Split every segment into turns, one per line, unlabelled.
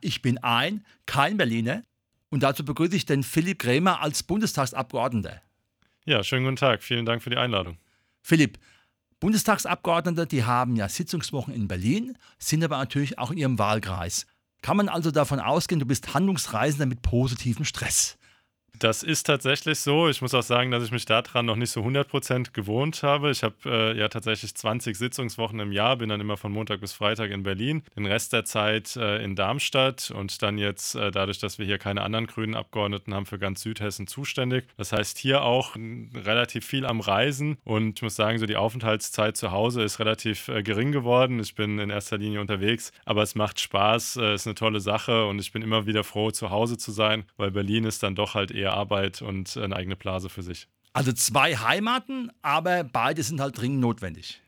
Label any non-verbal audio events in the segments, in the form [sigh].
Ich bin ein, kein Berliner und dazu begrüße ich den Philipp Krämer als Bundestagsabgeordneter.
Ja, schönen guten Tag. Vielen Dank für die Einladung.
Philipp, Bundestagsabgeordnete, die haben ja Sitzungswochen in Berlin, sind aber natürlich auch in ihrem Wahlkreis. Kann man also davon ausgehen, du bist Handlungsreisender mit positivem Stress?
Das ist tatsächlich so. Ich muss auch sagen, dass ich mich daran noch nicht so 100% gewohnt habe. Ich habe äh, ja tatsächlich 20 Sitzungswochen im Jahr, bin dann immer von Montag bis Freitag in Berlin, den Rest der Zeit äh, in Darmstadt und dann jetzt äh, dadurch, dass wir hier keine anderen grünen Abgeordneten haben, für ganz Südhessen zuständig. Das heißt, hier auch relativ viel am Reisen und ich muss sagen, so die Aufenthaltszeit zu Hause ist relativ äh, gering geworden. Ich bin in erster Linie unterwegs, aber es macht Spaß, äh, ist eine tolle Sache und ich bin immer wieder froh, zu Hause zu sein, weil Berlin ist dann doch halt eher eher Arbeit und eine eigene Blase für sich.
Also zwei Heimaten, aber beide sind halt dringend notwendig.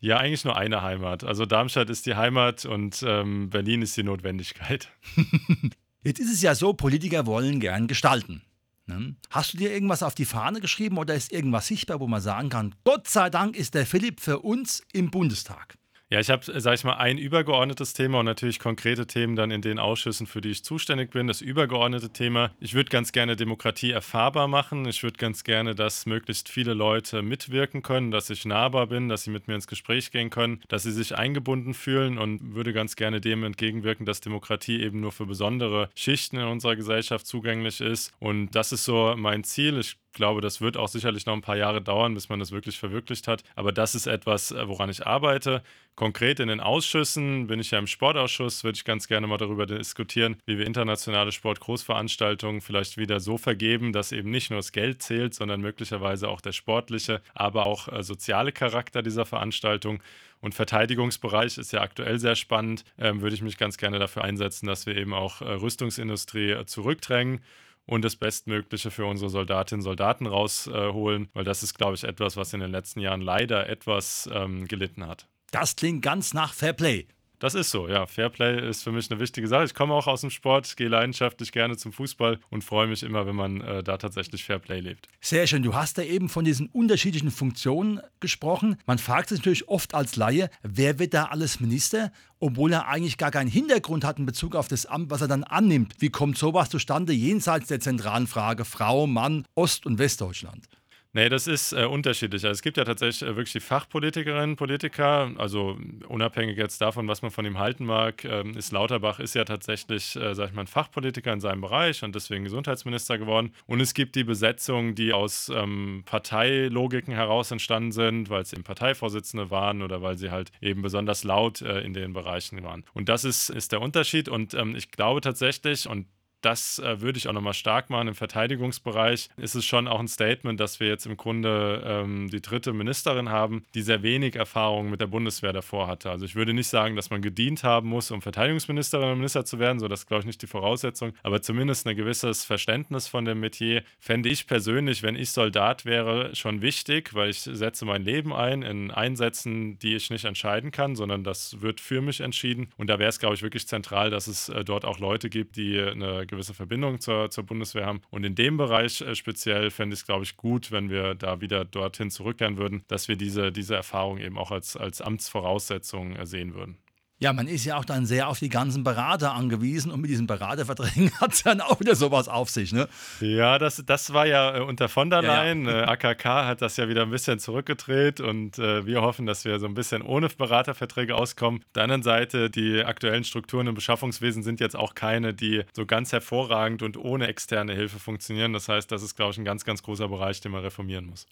Ja, eigentlich nur eine Heimat. Also Darmstadt ist die Heimat und ähm, Berlin ist die Notwendigkeit. [laughs]
Jetzt ist es ja so, Politiker wollen gern gestalten. Ne? Hast du dir irgendwas auf die Fahne geschrieben oder ist irgendwas sichtbar, wo man sagen kann, Gott sei Dank ist der Philipp für uns im Bundestag?
Ja, ich habe, sage ich mal, ein übergeordnetes Thema und natürlich konkrete Themen dann in den Ausschüssen, für die ich zuständig bin. Das übergeordnete Thema, ich würde ganz gerne Demokratie erfahrbar machen. Ich würde ganz gerne, dass möglichst viele Leute mitwirken können, dass ich nahbar bin, dass sie mit mir ins Gespräch gehen können, dass sie sich eingebunden fühlen und würde ganz gerne dem entgegenwirken, dass Demokratie eben nur für besondere Schichten in unserer Gesellschaft zugänglich ist. Und das ist so mein Ziel. Ich glaube, das wird auch sicherlich noch ein paar Jahre dauern, bis man das wirklich verwirklicht hat. Aber das ist etwas, äh, woran ich arbeite. Konkret in den Ausschüssen bin ich ja im Sportausschuss, würde ich ganz gerne mal darüber diskutieren, wie wir internationale Sportgroßveranstaltungen vielleicht wieder so vergeben, dass eben nicht nur das Geld zählt, sondern möglicherweise auch der sportliche, aber auch äh, soziale Charakter dieser Veranstaltung. Und Verteidigungsbereich ist ja aktuell sehr spannend. Ähm, würde ich mich ganz gerne dafür einsetzen, dass wir eben auch äh, Rüstungsindustrie zurückdrängen und das Bestmögliche für unsere Soldatinnen und Soldaten rausholen, äh, weil das ist, glaube ich, etwas, was in den letzten Jahren leider etwas ähm, gelitten hat.
Das klingt ganz nach Fairplay.
Das ist so, ja. Fairplay ist für mich eine wichtige Sache. Ich komme auch aus dem Sport, gehe leidenschaftlich gerne zum Fußball und freue mich immer, wenn man äh, da tatsächlich Fairplay lebt.
Sehr schön. Du hast da eben von diesen unterschiedlichen Funktionen gesprochen. Man fragt sich natürlich oft als Laie, wer wird da alles Minister, obwohl er eigentlich gar keinen Hintergrund hat in Bezug auf das Amt, was er dann annimmt. Wie kommt sowas zustande jenseits der zentralen Frage Frau, Mann, Ost- und Westdeutschland?
Nee, das ist äh, unterschiedlich. Also es gibt ja tatsächlich äh, wirklich die Fachpolitikerinnen, Politiker, also unabhängig jetzt davon, was man von ihm halten mag, ähm, ist Lauterbach ist ja tatsächlich, äh, sag ich mal, ein Fachpolitiker in seinem Bereich und deswegen Gesundheitsminister geworden. Und es gibt die Besetzungen, die aus ähm, Parteilogiken heraus entstanden sind, weil es eben Parteivorsitzende waren oder weil sie halt eben besonders laut äh, in den Bereichen waren. Und das ist, ist der Unterschied. Und ähm, ich glaube tatsächlich, und das äh, würde ich auch nochmal stark machen. Im Verteidigungsbereich ist es schon auch ein Statement, dass wir jetzt im Grunde ähm, die dritte Ministerin haben, die sehr wenig Erfahrung mit der Bundeswehr davor hatte. Also ich würde nicht sagen, dass man gedient haben muss, um Verteidigungsministerin oder Minister zu werden, so das ist, glaube ich, nicht die Voraussetzung, aber zumindest ein gewisses Verständnis von dem Metier fände ich persönlich, wenn ich Soldat wäre, schon wichtig, weil ich setze mein Leben ein in Einsätzen, die ich nicht entscheiden kann, sondern das wird für mich entschieden. Und da wäre es, glaube ich, wirklich zentral, dass es äh, dort auch Leute gibt, die eine gewisse Verbindung zur, zur Bundeswehr haben. Und in dem Bereich äh, speziell fände ich es, glaube ich, gut, wenn wir da wieder dorthin zurückkehren würden, dass wir diese, diese Erfahrung eben auch als, als Amtsvoraussetzung äh, sehen würden.
Ja, man ist ja auch dann sehr auf die ganzen Berater angewiesen und mit diesen Beraterverträgen [laughs] hat es dann auch wieder sowas auf sich, ne?
Ja, das, das war ja äh, unter von der Leyen. Ja, ja. Äh, AKK hat das ja wieder ein bisschen zurückgedreht und äh, wir hoffen, dass wir so ein bisschen ohne Beraterverträge auskommen. Auf der anderen Seite, die aktuellen Strukturen im Beschaffungswesen sind jetzt auch keine, die so ganz hervorragend und ohne externe Hilfe funktionieren. Das heißt, das ist, glaube ich, ein ganz, ganz großer Bereich, den man reformieren muss.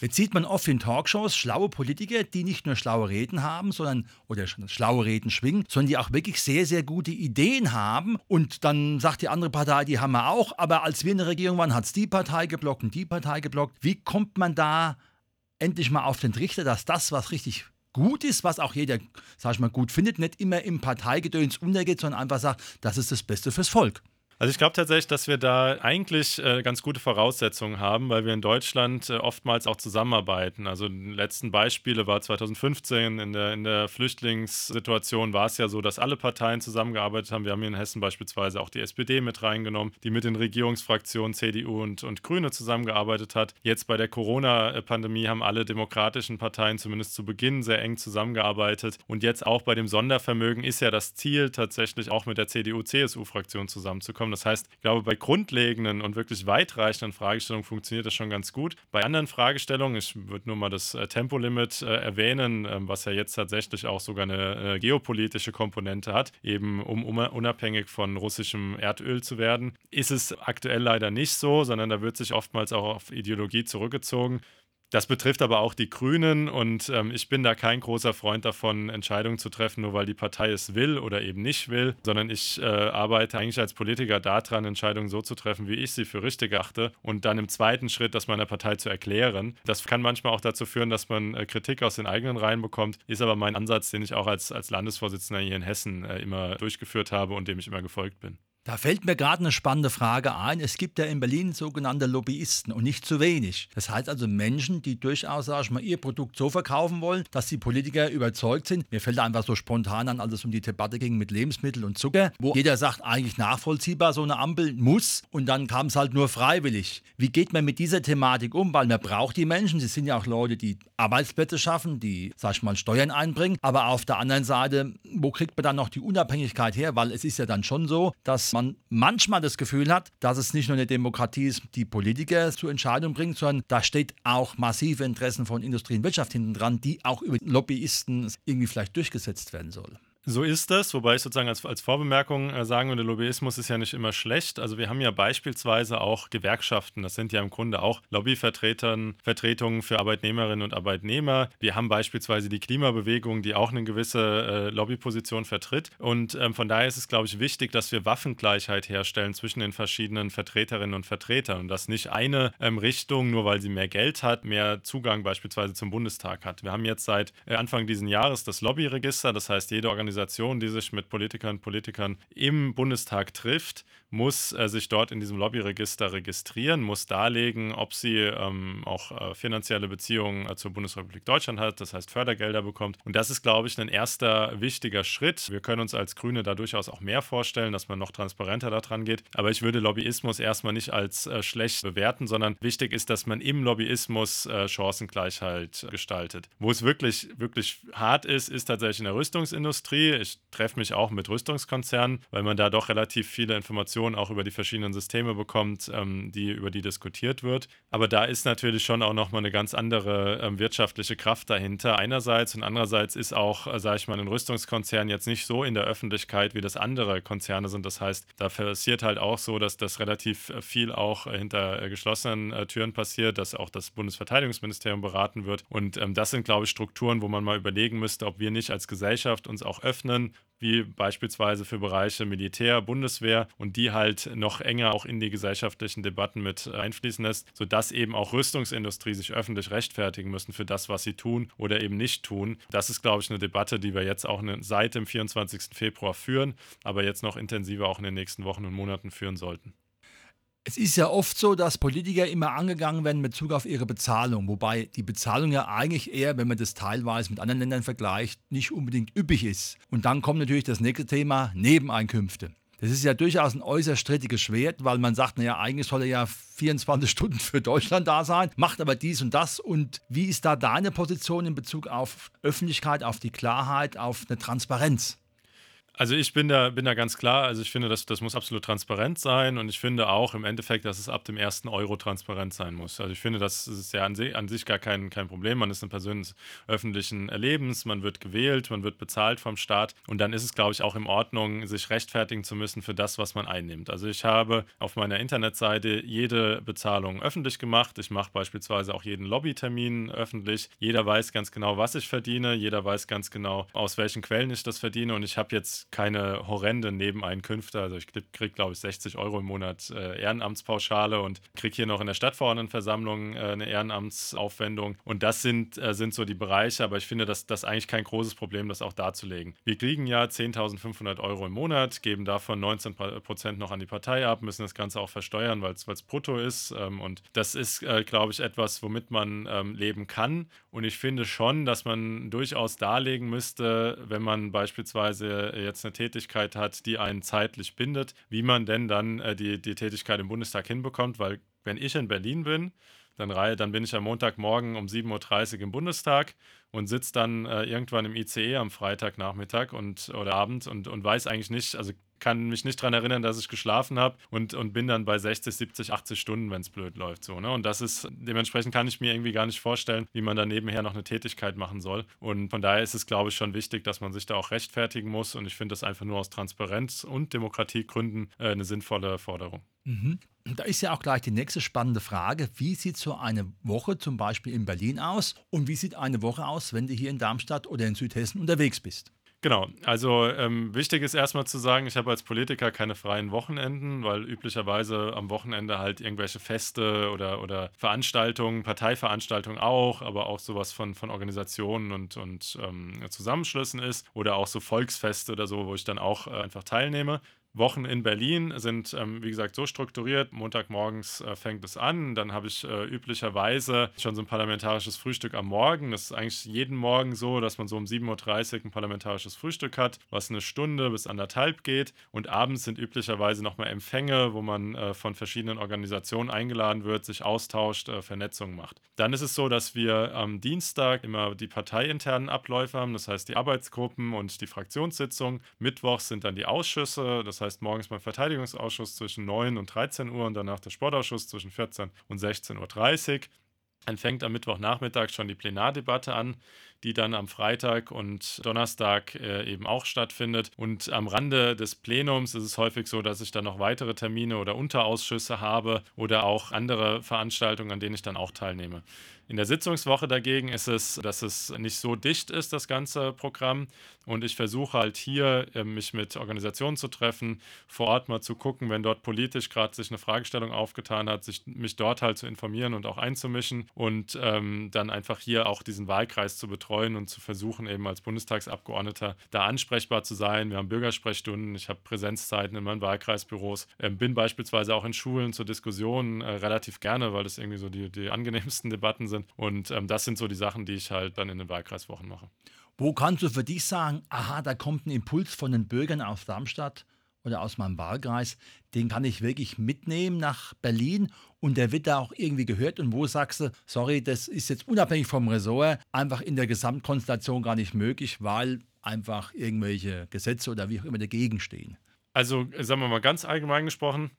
Jetzt sieht man oft in Talkshows schlaue Politiker, die nicht nur schlaue Reden haben, sondern oder schlaue Reden schwingen, sondern die auch wirklich sehr, sehr gute Ideen haben. Und dann sagt die andere Partei, die haben wir auch, aber als wir in der Regierung waren, hat es die Partei geblockt und die Partei geblockt. Wie kommt man da endlich mal auf den Trichter, dass das, was richtig gut ist, was auch jeder, sag ich mal, gut findet, nicht immer im Parteigedöns untergeht, sondern einfach sagt, das ist das Beste fürs Volk.
Also ich glaube tatsächlich, dass wir da eigentlich äh, ganz gute Voraussetzungen haben, weil wir in Deutschland äh, oftmals auch zusammenarbeiten. Also die letzten Beispiele war 2015 in der, in der Flüchtlingssituation war es ja so, dass alle Parteien zusammengearbeitet haben. Wir haben hier in Hessen beispielsweise auch die SPD mit reingenommen, die mit den Regierungsfraktionen CDU und, und Grüne zusammengearbeitet hat. Jetzt bei der Corona-Pandemie haben alle demokratischen Parteien zumindest zu Beginn sehr eng zusammengearbeitet. Und jetzt auch bei dem Sondervermögen ist ja das Ziel tatsächlich auch mit der CDU-CSU-Fraktion zusammenzukommen haben. Das heißt, ich glaube, bei grundlegenden und wirklich weitreichenden Fragestellungen funktioniert das schon ganz gut. Bei anderen Fragestellungen, ich würde nur mal das äh, Tempolimit äh, erwähnen, äh, was ja jetzt tatsächlich auch sogar eine äh, geopolitische Komponente hat, eben um, um unabhängig von russischem Erdöl zu werden, ist es aktuell leider nicht so, sondern da wird sich oftmals auch auf Ideologie zurückgezogen. Das betrifft aber auch die Grünen und ähm, ich bin da kein großer Freund davon, Entscheidungen zu treffen, nur weil die Partei es will oder eben nicht will, sondern ich äh, arbeite eigentlich als Politiker daran, Entscheidungen so zu treffen, wie ich sie für richtig achte und dann im zweiten Schritt das meiner Partei zu erklären. Das kann manchmal auch dazu führen, dass man äh, Kritik aus den eigenen Reihen bekommt, ist aber mein Ansatz, den ich auch als, als Landesvorsitzender hier in Hessen äh, immer durchgeführt habe und dem ich immer gefolgt bin.
Da fällt mir gerade eine spannende Frage ein. Es gibt ja in Berlin sogenannte Lobbyisten und nicht zu wenig. Das heißt also Menschen, die durchaus, sag ich mal, ihr Produkt so verkaufen wollen, dass die Politiker überzeugt sind. Mir fällt einfach so spontan an, als es um die Debatte ging mit Lebensmittel und Zucker, wo jeder sagt, eigentlich nachvollziehbar, so eine Ampel muss und dann kam es halt nur freiwillig. Wie geht man mit dieser Thematik um? Weil man braucht die Menschen. Sie sind ja auch Leute, die Arbeitsplätze schaffen, die, sag ich mal, Steuern einbringen. Aber auf der anderen Seite, wo kriegt man dann noch die Unabhängigkeit her? Weil es ist ja dann schon so, dass man manchmal das Gefühl hat, dass es nicht nur eine Demokratie ist, die Politiker zur Entscheidung bringt, sondern da steht auch massive Interessen von Industrie und Wirtschaft hinten dran, die auch über Lobbyisten irgendwie vielleicht durchgesetzt werden sollen.
So ist das, wobei ich sozusagen als, als Vorbemerkung äh, sagen würde, Lobbyismus ist ja nicht immer schlecht. Also wir haben ja beispielsweise auch Gewerkschaften, das sind ja im Grunde auch Lobbyvertretern, Vertretungen für Arbeitnehmerinnen und Arbeitnehmer. Wir haben beispielsweise die Klimabewegung, die auch eine gewisse äh, Lobbyposition vertritt. Und ähm, von daher ist es, glaube ich, wichtig, dass wir Waffengleichheit herstellen zwischen den verschiedenen Vertreterinnen und Vertretern und dass nicht eine ähm, Richtung, nur weil sie mehr Geld hat, mehr Zugang beispielsweise zum Bundestag hat. Wir haben jetzt seit äh, Anfang dieses Jahres das Lobbyregister, das heißt, jede Organisation Organisation, die sich mit Politikern und Politikern im Bundestag trifft, muss äh, sich dort in diesem Lobbyregister registrieren, muss darlegen, ob sie ähm, auch äh, finanzielle Beziehungen äh, zur Bundesrepublik Deutschland hat, das heißt Fördergelder bekommt. Und das ist, glaube ich, ein erster wichtiger Schritt. Wir können uns als Grüne da durchaus auch mehr vorstellen, dass man noch transparenter daran geht. Aber ich würde Lobbyismus erstmal nicht als äh, schlecht bewerten, sondern wichtig ist, dass man im Lobbyismus äh, Chancengleichheit gestaltet. Wo es wirklich, wirklich hart ist, ist tatsächlich in der Rüstungsindustrie ich treffe mich auch mit Rüstungskonzernen, weil man da doch relativ viele Informationen auch über die verschiedenen Systeme bekommt, ähm, die, über die diskutiert wird. Aber da ist natürlich schon auch nochmal eine ganz andere ähm, wirtschaftliche Kraft dahinter. Einerseits und andererseits ist auch, äh, sage ich mal, ein Rüstungskonzern jetzt nicht so in der Öffentlichkeit, wie das andere Konzerne sind. Das heißt, da passiert halt auch so, dass das relativ äh, viel auch äh, hinter äh, geschlossenen äh, Türen passiert, dass auch das Bundesverteidigungsministerium beraten wird. Und ähm, das sind, glaube ich, Strukturen, wo man mal überlegen müsste, ob wir nicht als Gesellschaft uns auch öffnen wie beispielsweise für Bereiche Militär, Bundeswehr und die halt noch enger auch in die gesellschaftlichen Debatten mit einfließen lässt, sodass eben auch Rüstungsindustrie sich öffentlich rechtfertigen müssen für das, was sie tun oder eben nicht tun. Das ist, glaube ich, eine Debatte, die wir jetzt auch seit dem 24. Februar führen, aber jetzt noch intensiver auch in den nächsten Wochen und Monaten führen sollten.
Es ist ja oft so, dass Politiker immer angegangen werden mit Bezug auf ihre Bezahlung, wobei die Bezahlung ja eigentlich eher, wenn man das teilweise mit anderen Ländern vergleicht, nicht unbedingt üppig ist. Und dann kommt natürlich das nächste Thema, Nebeneinkünfte. Das ist ja durchaus ein äußerst strittiges Schwert, weil man sagt, naja, eigentlich soll er ja 24 [laughs] Stunden für Deutschland da sein, macht aber dies und das. Und wie ist da deine Position in Bezug auf Öffentlichkeit, auf die Klarheit, auf eine Transparenz?
Also ich bin da, bin da ganz klar, also ich finde, das, das muss absolut transparent sein und ich finde auch im Endeffekt, dass es ab dem ersten Euro transparent sein muss. Also ich finde, das ist ja an, sich, an sich gar kein, kein Problem. Man ist eine Person des öffentlichen Erlebens, man wird gewählt, man wird bezahlt vom Staat und dann ist es, glaube ich, auch in Ordnung, sich rechtfertigen zu müssen für das, was man einnimmt. Also ich habe auf meiner Internetseite jede Bezahlung öffentlich gemacht. Ich mache beispielsweise auch jeden Lobbytermin öffentlich. Jeder weiß ganz genau, was ich verdiene. Jeder weiß ganz genau, aus welchen Quellen ich das verdiene und ich habe jetzt keine horrende Nebeneinkünfte. Also ich kriege, glaube ich, 60 Euro im Monat äh, Ehrenamtspauschale und kriege hier noch in der Stadtverordnetenversammlung äh, eine Ehrenamtsaufwendung. Und das sind, äh, sind so die Bereiche, aber ich finde, das ist eigentlich kein großes Problem, das auch darzulegen. Wir kriegen ja 10.500 Euro im Monat, geben davon 19 Prozent noch an die Partei ab, müssen das Ganze auch versteuern, weil es brutto ist. Ähm, und das ist, äh, glaube ich, etwas, womit man ähm, leben kann. Und ich finde schon, dass man durchaus darlegen müsste, wenn man beispielsweise jetzt eine Tätigkeit hat, die einen zeitlich bindet, wie man denn dann äh, die, die Tätigkeit im Bundestag hinbekommt, weil wenn ich in Berlin bin, dann, dann bin ich am Montagmorgen um 7.30 Uhr im Bundestag und sitze dann äh, irgendwann im ICE am Freitagnachmittag und, oder Abend und, und weiß eigentlich nicht, also kann mich nicht daran erinnern, dass ich geschlafen habe und, und bin dann bei 60, 70, 80 Stunden, wenn es blöd läuft. So, ne? Und das ist, dementsprechend kann ich mir irgendwie gar nicht vorstellen, wie man da nebenher noch eine Tätigkeit machen soll. Und von daher ist es, glaube ich, schon wichtig, dass man sich da auch rechtfertigen muss. Und ich finde das einfach nur aus Transparenz und Demokratiegründen äh, eine sinnvolle Forderung.
Mhm. Da ist ja auch gleich die nächste spannende Frage. Wie sieht so eine Woche zum Beispiel in Berlin aus? Und wie sieht eine Woche aus, wenn du hier in Darmstadt oder in Südhessen unterwegs bist?
Genau, also ähm, wichtig ist erstmal zu sagen, ich habe als Politiker keine freien Wochenenden, weil üblicherweise am Wochenende halt irgendwelche Feste oder, oder Veranstaltungen, Parteiveranstaltungen auch, aber auch sowas von, von Organisationen und, und ähm, Zusammenschlüssen ist oder auch so Volksfeste oder so, wo ich dann auch äh, einfach teilnehme. Wochen in Berlin sind, ähm, wie gesagt, so strukturiert. Montagmorgens äh, fängt es an. Dann habe ich äh, üblicherweise schon so ein parlamentarisches Frühstück am Morgen. Das ist eigentlich jeden Morgen so, dass man so um 7.30 Uhr ein parlamentarisches Frühstück hat, was eine Stunde bis anderthalb geht. Und abends sind üblicherweise nochmal Empfänge, wo man äh, von verschiedenen Organisationen eingeladen wird, sich austauscht, äh, Vernetzung macht. Dann ist es so, dass wir am Dienstag immer die parteiinternen Abläufe haben, das heißt die Arbeitsgruppen und die Fraktionssitzung. Mittwochs sind dann die Ausschüsse, das heißt morgens beim Verteidigungsausschuss zwischen 9 und 13 Uhr und danach der Sportausschuss zwischen 14 und 16.30 Uhr. Dann fängt am Mittwochnachmittag schon die Plenardebatte an, die dann am Freitag und Donnerstag äh, eben auch stattfindet. Und am Rande des Plenums ist es häufig so, dass ich dann noch weitere Termine oder Unterausschüsse habe oder auch andere Veranstaltungen, an denen ich dann auch teilnehme. In der Sitzungswoche dagegen ist es, dass es nicht so dicht ist, das ganze Programm. Und ich versuche halt hier, äh, mich mit Organisationen zu treffen, vor Ort mal zu gucken, wenn dort politisch gerade sich eine Fragestellung aufgetan hat, sich, mich dort halt zu informieren und auch einzumischen und ähm, dann einfach hier auch diesen Wahlkreis zu betreuen und zu versuchen, eben als Bundestagsabgeordneter da ansprechbar zu sein. Wir haben Bürgersprechstunden, ich habe Präsenzzeiten in meinen Wahlkreisbüros, äh, bin beispielsweise auch in Schulen zur Diskussion äh, relativ gerne, weil das irgendwie so die, die angenehmsten Debatten sind. Und ähm, das sind so die Sachen, die ich halt dann in den Wahlkreiswochen mache.
Wo kannst du für dich sagen, aha, da kommt ein Impuls von den Bürgern aus Darmstadt oder aus meinem Wahlkreis, den kann ich wirklich mitnehmen nach Berlin und der wird da auch irgendwie gehört. Und wo sagst du, sorry, das ist jetzt unabhängig vom Ressort einfach in der Gesamtkonstellation gar nicht möglich, weil einfach irgendwelche Gesetze oder wie auch immer dagegen stehen?
Also sagen wir mal ganz allgemein gesprochen,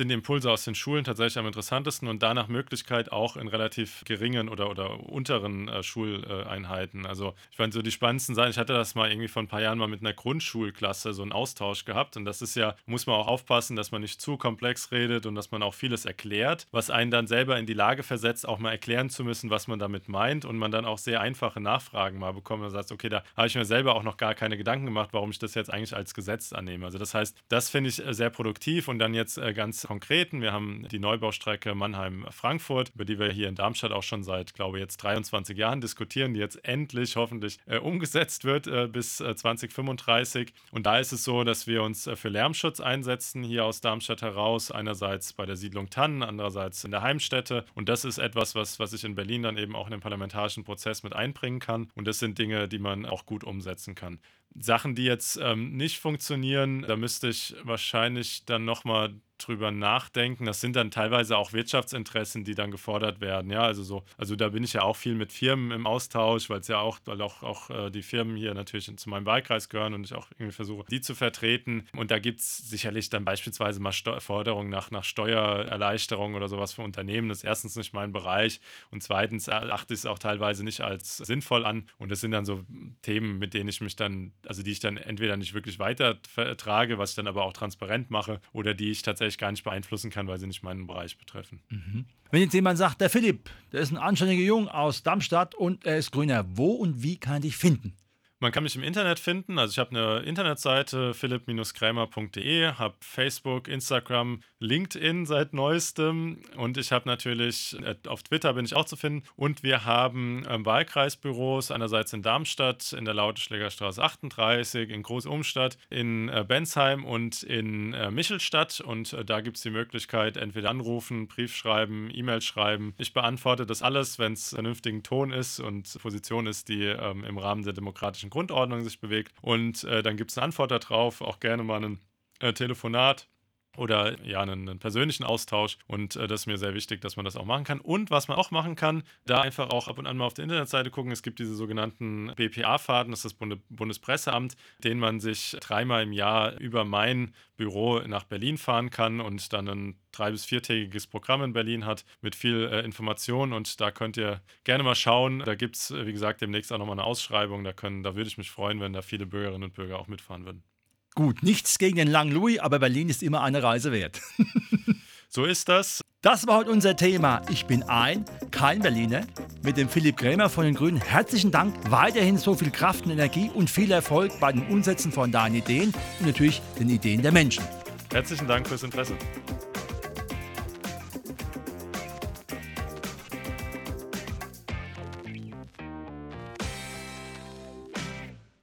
sind die Impulse aus den Schulen tatsächlich am interessantesten und danach Möglichkeit auch in relativ geringen oder, oder unteren äh, Schuleinheiten. Also ich meine, so die spannendsten Sachen, ich hatte das mal irgendwie vor ein paar Jahren mal mit einer Grundschulklasse so einen Austausch gehabt und das ist ja, muss man auch aufpassen, dass man nicht zu komplex redet und dass man auch vieles erklärt, was einen dann selber in die Lage versetzt, auch mal erklären zu müssen, was man damit meint und man dann auch sehr einfache Nachfragen mal bekommt und sagt, okay, da habe ich mir selber auch noch gar keine Gedanken gemacht, warum ich das jetzt eigentlich als Gesetz annehme. Also das heißt, das finde ich äh, sehr produktiv und dann jetzt äh, ganz Konkreten. Wir haben die Neubaustrecke Mannheim-Frankfurt, über die wir hier in Darmstadt auch schon seit, glaube ich, jetzt 23 Jahren diskutieren, die jetzt endlich hoffentlich äh, umgesetzt wird äh, bis äh, 2035. Und da ist es so, dass wir uns äh, für Lärmschutz einsetzen, hier aus Darmstadt heraus. Einerseits bei der Siedlung Tannen, andererseits in der Heimstätte. Und das ist etwas, was, was ich in Berlin dann eben auch in den parlamentarischen Prozess mit einbringen kann. Und das sind Dinge, die man auch gut umsetzen kann. Sachen, die jetzt ähm, nicht funktionieren, da müsste ich wahrscheinlich dann nochmal drüber nachdenken. Das sind dann teilweise auch Wirtschaftsinteressen, die dann gefordert werden. Ja, also so, also da bin ich ja auch viel mit Firmen im Austausch, weil es ja auch, weil auch, auch äh, die Firmen hier natürlich zu meinem Wahlkreis gehören und ich auch irgendwie versuche, die zu vertreten. Und da gibt es sicherlich dann beispielsweise mal Steu Forderungen nach, nach Steuererleichterung oder sowas für Unternehmen. Das ist erstens nicht mein Bereich und zweitens achte ich es auch teilweise nicht als sinnvoll an. Und das sind dann so Themen, mit denen ich mich dann, also die ich dann entweder nicht wirklich weitertrage, was ich dann aber auch transparent mache oder die ich tatsächlich ich gar nicht beeinflussen kann, weil sie nicht meinen Bereich betreffen.
Mhm. Wenn jetzt jemand sagt, der Philipp, der ist ein anständiger Jung aus Darmstadt und er ist Grüner, wo und wie kann ich dich finden?
Man kann mich im Internet finden. Also ich habe eine Internetseite philipp-krämer.de, habe Facebook, Instagram, LinkedIn seit neuestem und ich habe natürlich äh, auf Twitter bin ich auch zu finden und wir haben ähm, Wahlkreisbüros einerseits in Darmstadt in der Lauteschlägerstraße 38, in Großumstadt, in äh, Bensheim und in äh, Michelstadt und da gibt es die Möglichkeit entweder anrufen, Brief schreiben, E-Mail schreiben. Ich beantworte das alles, wenn es vernünftigen Ton ist und Position ist, die ähm, im Rahmen der demokratischen Grundordnung sich bewegt. Und äh, dann gibt es eine Antwort darauf, auch gerne mal ein äh, Telefonat oder ja, einen, einen, persönlichen Austausch. Und äh, das ist mir sehr wichtig, dass man das auch machen kann. Und was man auch machen kann, da einfach auch ab und an mal auf der Internetseite gucken. Es gibt diese sogenannten BPA-Fahrten, das ist das Bunde Bundespresseamt, den man sich dreimal im Jahr über mein Büro nach Berlin fahren kann und dann ein drei- bis viertägiges Programm in Berlin hat mit viel äh, Information. Und da könnt ihr gerne mal schauen. Da gibt es, wie gesagt, demnächst auch nochmal eine Ausschreibung. Da, können, da würde ich mich freuen, wenn da viele Bürgerinnen und Bürger auch mitfahren würden.
Gut, nichts gegen den langen Louis, aber Berlin ist immer eine Reise wert. [laughs]
so ist das.
Das war heute unser Thema. Ich bin ein, kein Berliner. Mit dem Philipp Krämer von den Grünen herzlichen Dank. Weiterhin so viel Kraft und Energie und viel Erfolg bei dem Umsetzen von deinen Ideen und natürlich den Ideen der Menschen.
Herzlichen Dank fürs Interesse.